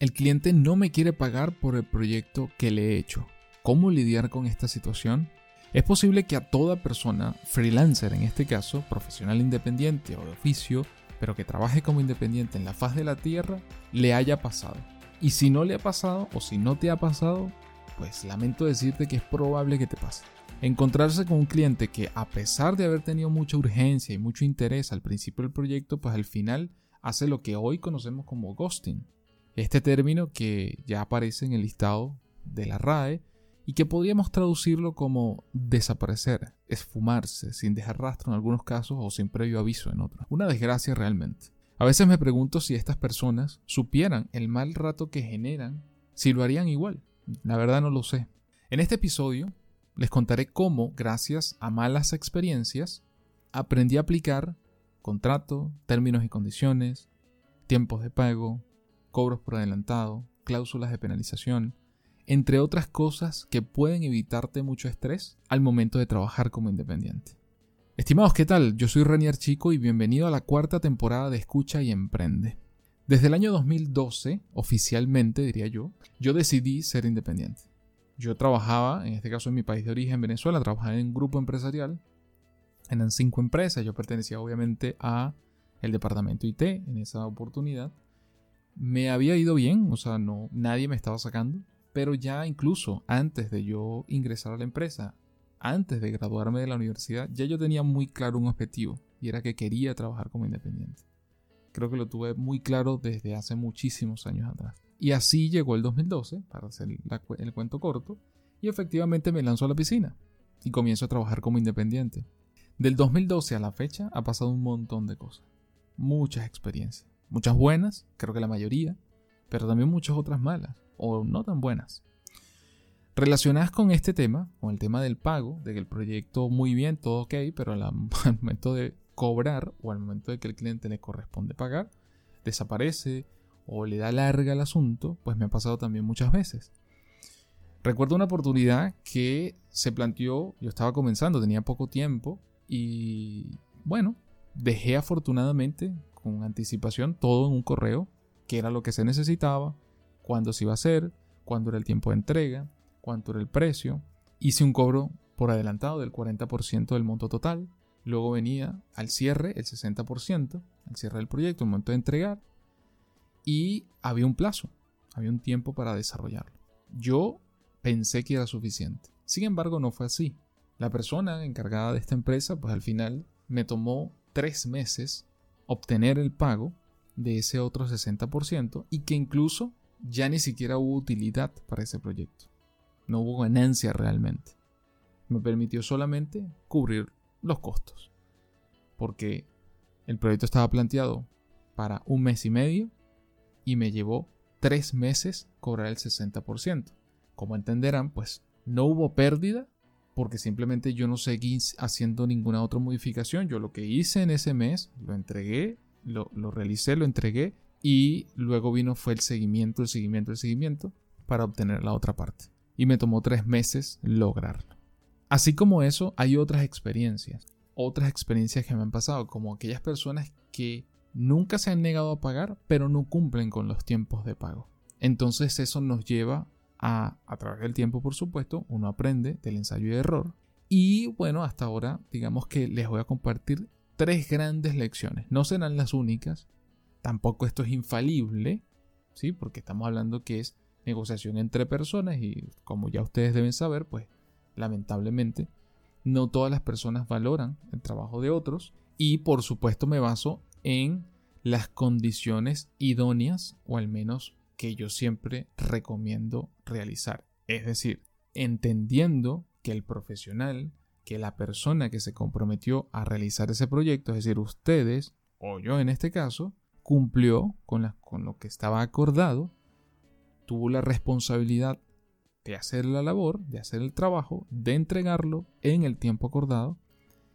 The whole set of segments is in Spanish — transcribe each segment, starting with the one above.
El cliente no me quiere pagar por el proyecto que le he hecho. ¿Cómo lidiar con esta situación? Es posible que a toda persona, freelancer en este caso, profesional independiente o de oficio, pero que trabaje como independiente en la faz de la tierra, le haya pasado. Y si no le ha pasado o si no te ha pasado, pues lamento decirte que es probable que te pase. Encontrarse con un cliente que a pesar de haber tenido mucha urgencia y mucho interés al principio del proyecto, pues al final hace lo que hoy conocemos como ghosting. Este término que ya aparece en el listado de la RAE y que podríamos traducirlo como desaparecer, esfumarse, sin dejar rastro en algunos casos o sin previo aviso en otros. Una desgracia realmente. A veces me pregunto si estas personas supieran el mal rato que generan, si lo harían igual. La verdad no lo sé. En este episodio les contaré cómo, gracias a malas experiencias, aprendí a aplicar contrato, términos y condiciones, tiempos de pago, cobros por adelantado, cláusulas de penalización, entre otras cosas que pueden evitarte mucho estrés al momento de trabajar como independiente. Estimados, ¿qué tal? Yo soy Renier Chico y bienvenido a la cuarta temporada de Escucha y Emprende. Desde el año 2012, oficialmente diría yo, yo decidí ser independiente. Yo trabajaba, en este caso en mi país de origen, Venezuela, trabajaba en un grupo empresarial, eran cinco empresas, yo pertenecía obviamente a el departamento IT en esa oportunidad. Me había ido bien, o sea, no, nadie me estaba sacando, pero ya incluso antes de yo ingresar a la empresa, antes de graduarme de la universidad, ya yo tenía muy claro un objetivo y era que quería trabajar como independiente. Creo que lo tuve muy claro desde hace muchísimos años atrás. Y así llegó el 2012, para hacer el cuento corto, y efectivamente me lanzo a la piscina y comienzo a trabajar como independiente. Del 2012 a la fecha ha pasado un montón de cosas, muchas experiencias, muchas buenas, creo que la mayoría, pero también muchas otras malas o no tan buenas. Relacionadas con este tema, con el tema del pago, de que el proyecto muy bien, todo ok, pero al, momento de cobrar o al momento de que el cliente le corresponde pagar, desaparece o le da larga el asunto, pues me ha pasado también muchas veces. Recuerdo una oportunidad que se planteó, yo estaba comenzando, tenía poco tiempo y bueno, dejé afortunadamente con anticipación todo en un correo, que era lo que se necesitaba, cuándo se iba a hacer, cuándo era el tiempo de entrega, cuánto era el precio. Hice un cobro por adelantado del 40% del monto total. Luego venía al cierre el 60%, al cierre del proyecto, el momento de entregar. Y había un plazo, había un tiempo para desarrollarlo. Yo pensé que era suficiente. Sin embargo, no fue así. La persona encargada de esta empresa, pues al final me tomó tres meses obtener el pago de ese otro 60% y que incluso ya ni siquiera hubo utilidad para ese proyecto no hubo ganancia realmente. Me permitió solamente cubrir los costos. Porque el proyecto estaba planteado para un mes y medio y me llevó tres meses cobrar el 60%. Como entenderán, pues no hubo pérdida porque simplemente yo no seguí haciendo ninguna otra modificación. Yo lo que hice en ese mes, lo entregué, lo, lo realicé, lo entregué y luego vino fue el seguimiento, el seguimiento, el seguimiento para obtener la otra parte y me tomó tres meses lograrlo. Así como eso, hay otras experiencias, otras experiencias que me han pasado, como aquellas personas que nunca se han negado a pagar, pero no cumplen con los tiempos de pago. Entonces eso nos lleva a, través del tiempo, por supuesto, uno aprende del ensayo y error. Y bueno, hasta ahora, digamos que les voy a compartir tres grandes lecciones. No serán las únicas, tampoco esto es infalible, ¿sí? Porque estamos hablando que es negociación entre personas y como ya ustedes deben saber, pues lamentablemente no todas las personas valoran el trabajo de otros y por supuesto me baso en las condiciones idóneas o al menos que yo siempre recomiendo realizar. Es decir, entendiendo que el profesional, que la persona que se comprometió a realizar ese proyecto, es decir, ustedes o yo en este caso, cumplió con, con lo que estaba acordado tuvo la responsabilidad de hacer la labor, de hacer el trabajo, de entregarlo en el tiempo acordado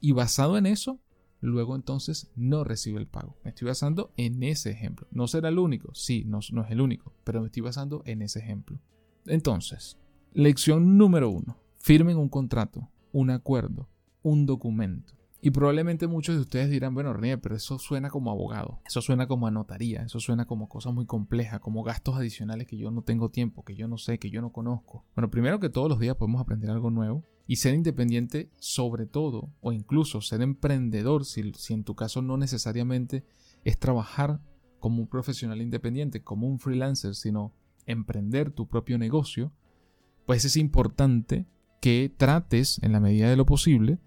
y basado en eso, luego entonces no recibe el pago. Me estoy basando en ese ejemplo. No será el único, sí, no, no es el único, pero me estoy basando en ese ejemplo. Entonces, lección número uno. Firmen un contrato, un acuerdo, un documento. Y probablemente muchos de ustedes dirán, bueno, René, pero eso suena como abogado, eso suena como a notaría, eso suena como cosas muy complejas, como gastos adicionales que yo no tengo tiempo, que yo no sé, que yo no conozco. Bueno, primero que todos los días podemos aprender algo nuevo y ser independiente sobre todo, o incluso ser emprendedor, si, si en tu caso no necesariamente es trabajar como un profesional independiente, como un freelancer, sino emprender tu propio negocio, pues es importante que trates en la medida de lo posible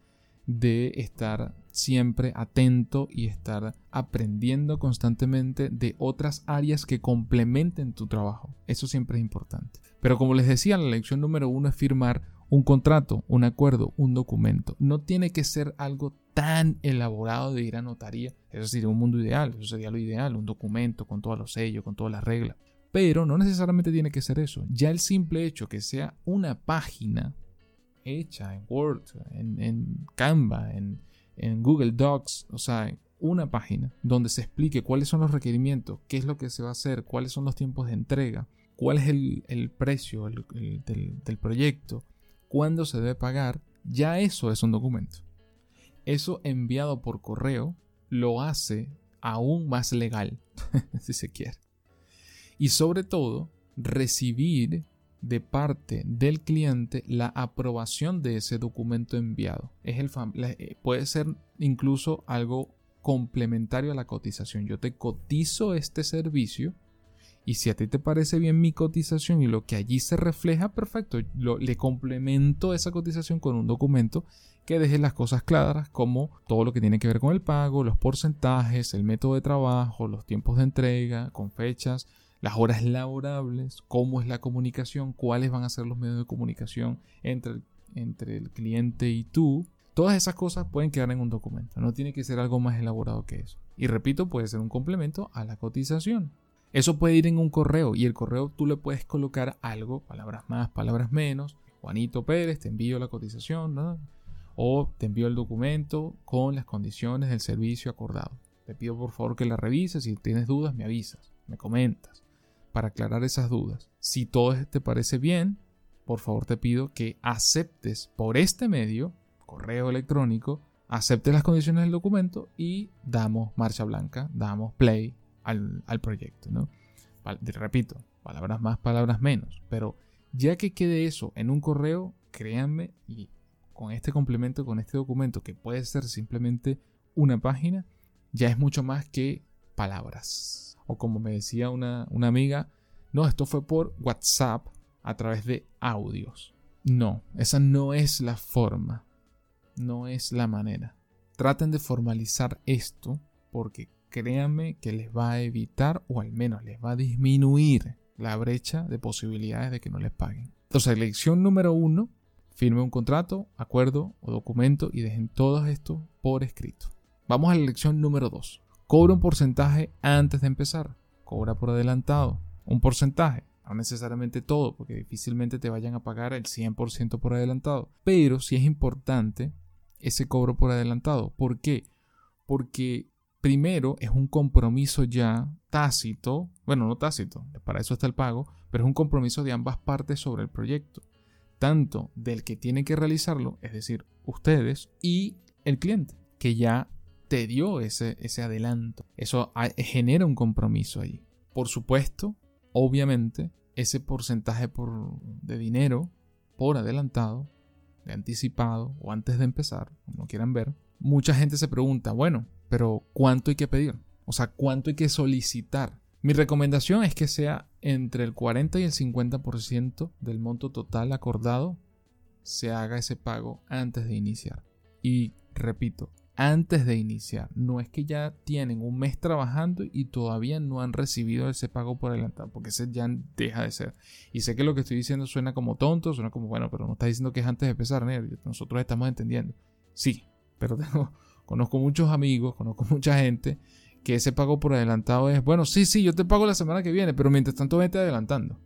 de estar siempre atento y estar aprendiendo constantemente de otras áreas que complementen tu trabajo. Eso siempre es importante. Pero como les decía, la lección número uno es firmar un contrato, un acuerdo, un documento. No tiene que ser algo tan elaborado de ir a notaría. Eso sería un mundo ideal, eso sería lo ideal, un documento con todos los sellos, con todas las reglas. Pero no necesariamente tiene que ser eso. Ya el simple hecho que sea una página hecha en Word, en, Canva, en, Google Docs, o sea, una página donde se explique cuáles son los requerimientos, qué es lo que se va a hacer, cuáles son los tiempos de entrega, cuál es el, precio del, proyecto, cuándo se debe pagar, ya eso es un documento. Eso enviado por correo lo hace aún más legal, si se quiere. Y sobre todo, recibir de parte del cliente la aprobación de ese documento enviado. Es el eh, puede ser incluso algo complementario a la cotización. Yo te cotizo este servicio y si a ti te parece bien mi cotización y lo que allí se refleja, perfecto. le complemento esa cotización con un documento que deje las cosas claras como todo lo que tiene que ver con el pago, los porcentajes, el método de trabajo, los tiempos de entrega, con fechas, las horas laborables, cómo es la comunicación, cuáles van a ser los medios de comunicación entre el, entre el cliente y tú. Todas esas cosas pueden quedar en un documento, no tiene que ser algo más elaborado que eso. Y repito, puede ser un complemento a la cotización. Eso puede ir en un correo y el correo tú le puedes colocar algo, palabras más, palabras menos. Juanito Pérez, te envío la cotización, o te envío el documento con las condiciones del servicio acordado. Te pido por favor que la revises, si tienes dudas me avisas, me comentas para aclarar esas dudas. Si todo te parece bien, por favor te pido que aceptes por este medio, correo electrónico, aceptes las condiciones del documento y damos marcha blanca, damos play al, proyecto. ¿no? Repito, palabras más, palabras menos, pero ya que quede eso en un correo, créanme, y con este complemento, con este documento, que puede ser simplemente una página, ya es mucho más que palabras o como me decía una, amiga, no, esto fue por WhatsApp a través de audios. No, esa no es la forma, no es la manera. Traten de formalizar esto porque créanme que les va a evitar o al menos les va a disminuir la brecha de posibilidades de que no les paguen. Entonces, lección número uno, firme un contrato, acuerdo o documento y dejen todo esto por escrito. Vamos a la lección número dos. Cobra un porcentaje antes de empezar. Cobra por adelantado. Un porcentaje. No necesariamente todo, porque difícilmente te vayan a pagar el 100% por adelantado. Pero sí es importante ese cobro por adelantado. ¿Por qué? Porque primero es un compromiso ya tácito, bueno, no tácito, para eso está el pago, pero es un compromiso de ambas partes sobre el proyecto, tanto del que tiene que realizarlo, es decir, ustedes, y el cliente, que ya te dio ese, ese adelanto. Eso genera un compromiso ahí. Por supuesto, obviamente, ese porcentaje por, de dinero por adelantado, de anticipado o antes de empezar, como quieran ver, mucha gente se pregunta, bueno, pero ¿cuánto hay que pedir? O sea, ¿cuánto hay que solicitar? Mi recomendación es que sea entre el 40 y el 50% del monto total acordado se haga ese pago antes de iniciar. Y repito, antes de iniciar. No es que ya tienen un mes trabajando y todavía no han recibido ese pago por adelantado, porque ese ya deja de ser. Y sé que lo que estoy diciendo suena como tonto, suena como, bueno, pero no está diciendo que es antes de empezar, nosotros estamos entendiendo. Sí, pero conozco muchos amigos, conozco mucha gente que ese pago por adelantado es, bueno, sí, sí, yo te pago la semana que viene, pero mientras tanto vete adelantando.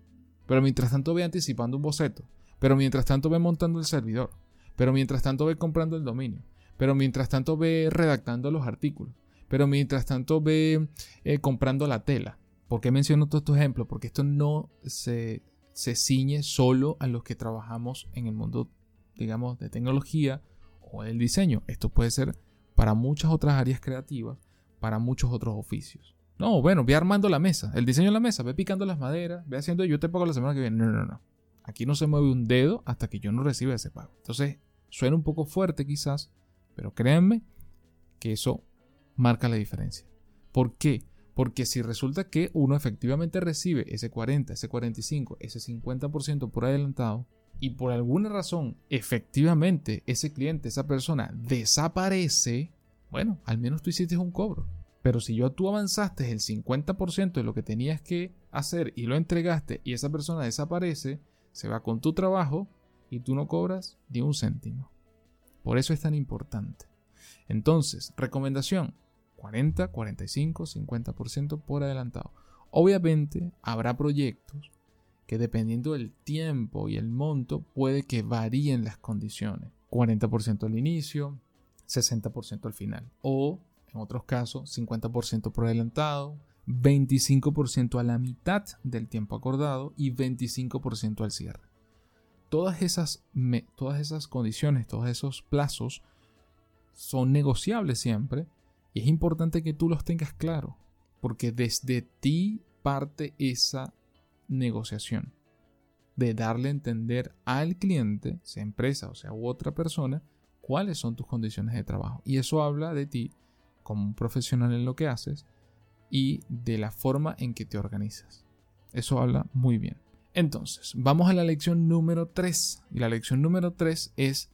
Pero mientras tanto ve anticipando un boceto. Pero mientras tanto ve montando el servidor. Pero mientras tanto ve comprando el dominio pero mientras tanto ve redactando los artículos, pero mientras tanto ve eh, comprando la tela. ¿Por qué menciono todos estos ejemplos? Porque esto no se, se ciñe solo a los que trabajamos en el mundo, digamos, de tecnología o del diseño. Esto puede ser para muchas otras áreas creativas, para muchos otros oficios. No, bueno, ve armando la mesa, el diseño de la mesa, ve picando las maderas, ve haciendo, yo te pago la semana que viene. No, no, no. Aquí no se mueve un dedo hasta que yo no reciba ese pago. Entonces, suena un poco fuerte quizás, pero créanme que eso marca la diferencia. ¿Por qué? Porque si resulta que uno efectivamente recibe ese 40, ese 45, ese 50% por adelantado, y por alguna razón efectivamente ese cliente, esa persona desaparece, bueno, al menos tú hiciste un cobro. Pero si yo tú avanzaste el 50% de lo que tenías que hacer y lo entregaste y esa persona desaparece, se va con tu trabajo y tú no cobras ni un céntimo. Por eso es tan importante. Entonces, recomendación, 40, 45, 50% por adelantado. Obviamente habrá proyectos que dependiendo del tiempo y el monto puede que varíen las condiciones. 40% al inicio, 60% al final. O, en otros casos, 50% por adelantado, 25% a la mitad del tiempo acordado y 25% al cierre. Todas esas, todas esas condiciones, todos esos plazos son negociables siempre y es importante que tú los tengas claro, porque desde ti parte esa negociación de darle a entender al cliente, sea empresa o sea u otra persona, cuáles son tus condiciones de trabajo. Y eso habla de ti como un profesional en lo que haces y de la forma en que te organizas. Eso habla muy bien. Entonces, vamos a la lección número 3. Y la lección número 3 es,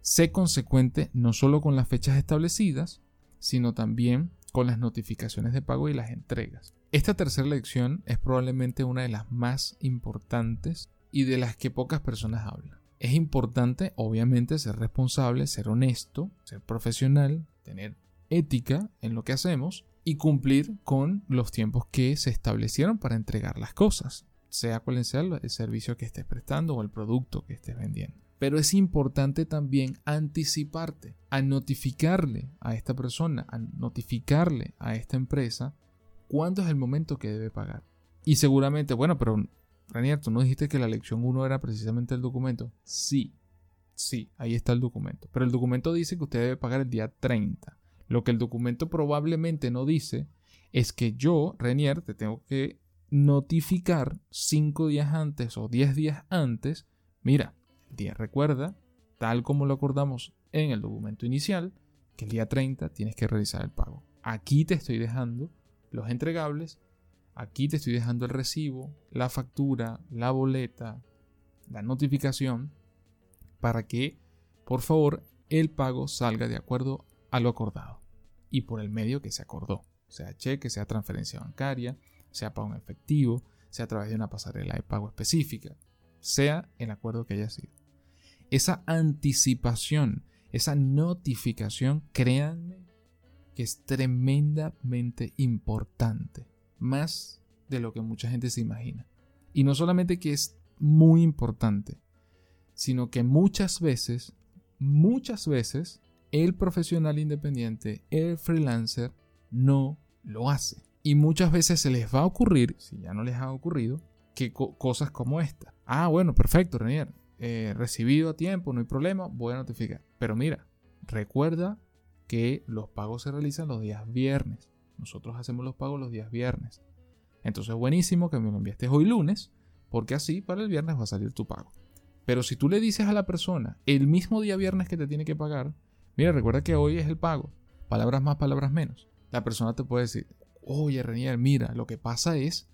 sé consecuente no solo con las fechas establecidas, sino también con las notificaciones de pago y las entregas. Esta tercera lección es probablemente una de las más importantes y de las que pocas personas hablan. Es importante, obviamente, ser responsable, ser honesto, ser profesional, tener ética en lo que hacemos y cumplir con los tiempos que se establecieron para entregar las cosas, sea cual sea el servicio que estés prestando o el producto que estés vendiendo. Pero es importante también anticiparte, a notificarle a esta persona, a notificarle a esta empresa cuándo es el momento que debe pagar. Y seguramente, bueno, pero Ranier, ¿tú no dijiste que la lección 1 era precisamente el documento? Sí, sí, ahí está el documento. Pero el documento dice que usted debe pagar el día 30. Lo que el documento probablemente no dice es que yo, Renier, te tengo que notificar 5 días antes o 10 días antes. Mira, día recuerda, tal como lo acordamos en el documento inicial, que el día 30 tienes que realizar el pago. Aquí te estoy dejando los entregables, aquí te estoy dejando el recibo, la factura, la boleta, la notificación, para que, por favor, el pago salga de acuerdo a lo acordado y por el medio que se acordó, sea cheque, sea transferencia bancaria, sea pago en efectivo, sea a través de una pasarela de pago específica, sea el acuerdo que haya sido esa anticipación, esa notificación, créanme que es tremendamente importante, más de lo que mucha gente se imagina. Y no solamente que es muy importante, sino que muchas veces, muchas veces, el profesional independiente, el freelancer, no lo hace. Y muchas veces se les va a ocurrir, si ya no les ha ocurrido, que cosas como esta. Ah, bueno, perfecto, Renier. Eh, recibido a tiempo, no hay problema, voy a notificar. Pero mira, recuerda que los pagos se realizan los días viernes. Nosotros hacemos los pagos los días viernes. Entonces, buenísimo que me lo enviaste hoy lunes, porque así para el viernes va a salir tu pago. Pero si tú le dices a la persona el mismo día viernes que te tiene que pagar, mira, recuerda que hoy es el pago. Palabras más, palabras menos. La persona te puede decir, oye, Renier, mira, lo que pasa es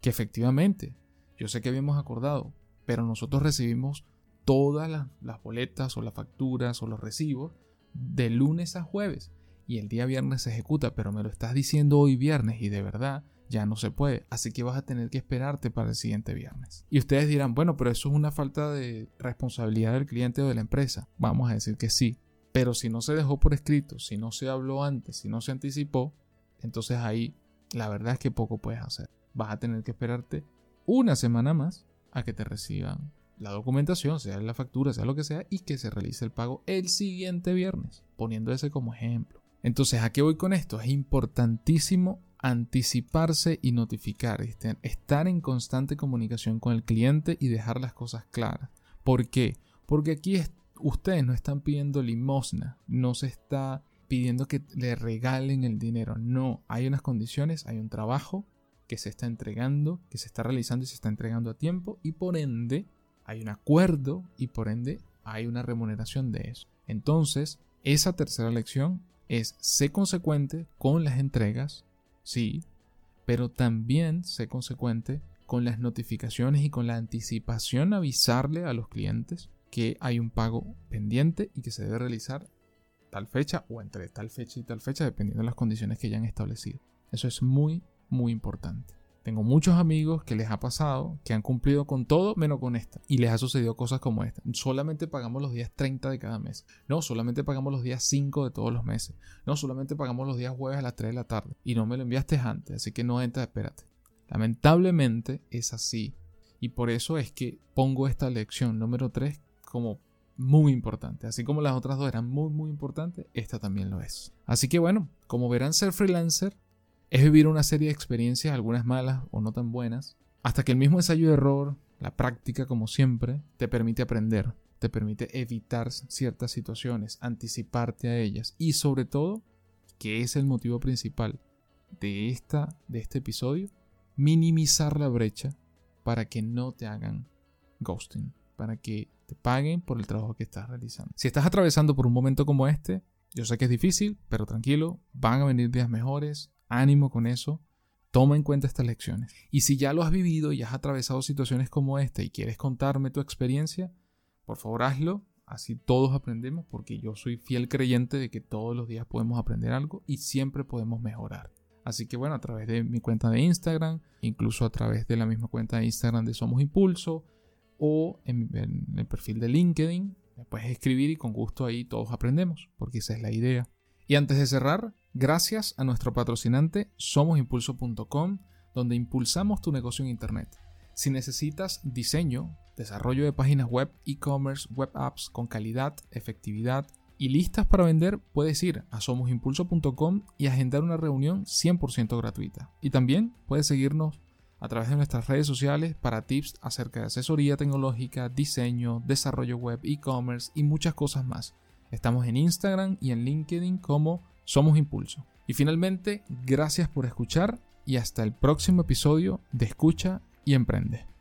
que efectivamente, yo sé que habíamos acordado, pero nosotros recibimos todas las, boletas o las facturas o los recibos de lunes a jueves y el día viernes se ejecuta, pero me lo estás diciendo hoy viernes y de verdad ya no se puede, así que vas a tener que esperarte para el siguiente viernes. Y ustedes dirán, bueno, pero eso es una falta de responsabilidad del cliente o de la empresa. Vamos a decir que sí, pero si no se dejó por escrito, si no se habló antes, si no se anticipó, entonces ahí la verdad es que poco puedes hacer. Vas a tener que esperarte una semana más a que te reciban la documentación, sea la factura, sea lo que sea, y que se realice el pago el siguiente viernes, poniendo ese como ejemplo. Entonces, ¿a qué voy con esto? Es importantísimo anticiparse y notificar, este, estar en constante comunicación con el cliente y dejar las cosas claras. ¿Por qué? Porque aquí ustedes no están pidiendo limosna, no se está pidiendo que le regalen el dinero. No, hay unas condiciones, hay un trabajo que se está entregando, que se está realizando y se está entregando a tiempo y por ende hay un acuerdo y por ende hay una remuneración de eso. Entonces, esa tercera lección es ser consecuente con las entregas, sí, pero también ser consecuente con las notificaciones y con la anticipación avisarle a los clientes que hay un pago pendiente y que se debe realizar tal fecha o entre tal fecha y tal fecha dependiendo de las condiciones que hayan establecido. Eso es muy, muy importante. Tengo muchos amigos que les ha pasado, que han cumplido con todo menos con esta. Y les ha sucedido cosas como esta. Solamente pagamos los días 30 de cada mes. No, solamente pagamos los días 5 de todos los meses. No, solamente pagamos los días jueves a las 3 de la tarde. Y no me lo enviaste antes, así que no entra, espérate. Lamentablemente es así. Y por eso es que pongo esta lección número 3 como muy importante. Así como las otras dos eran muy, muy importantes, esta también lo es. Así que bueno, como verán, ser freelancer es vivir una serie de experiencias, algunas malas o no tan buenas, hasta que el mismo ensayo de error, la práctica como siempre, te permite aprender, te permite evitar ciertas situaciones, anticiparte a ellas y sobre todo, que es el motivo principal de, esta, de este episodio, minimizar la brecha para que no te hagan ghosting, para que te paguen por el trabajo que estás realizando. Si estás atravesando por un momento como este, yo sé que es difícil, pero tranquilo, van a venir días mejores, ánimo con eso, toma en cuenta estas lecciones. Y si ya lo has vivido y has atravesado situaciones como esta y quieres contarme tu experiencia, por favor hazlo, así todos aprendemos, porque yo soy fiel creyente de que todos los días podemos aprender algo y siempre podemos mejorar. Así que bueno, a través de mi cuenta de Instagram, incluso a través de la misma cuenta de Instagram de Somos Impulso o en, el perfil de LinkedIn, me puedes escribir y con gusto ahí todos aprendemos, porque esa es la idea. Y antes de cerrar, gracias a nuestro patrocinante somosimpulso.com, donde impulsamos tu negocio en Internet. Si necesitas diseño, desarrollo de páginas web, e-commerce, web apps con calidad, efectividad y listas para vender, puedes ir a somosimpulso.com y agendar una reunión 100% gratuita. Y también puedes seguirnos a través de nuestras redes sociales para tips acerca de asesoría tecnológica, diseño, desarrollo web, e-commerce y muchas cosas más. Estamos en Instagram y en LinkedIn como Somos Impulso. Y finalmente, gracias por escuchar y hasta el próximo episodio de Escucha y Emprende.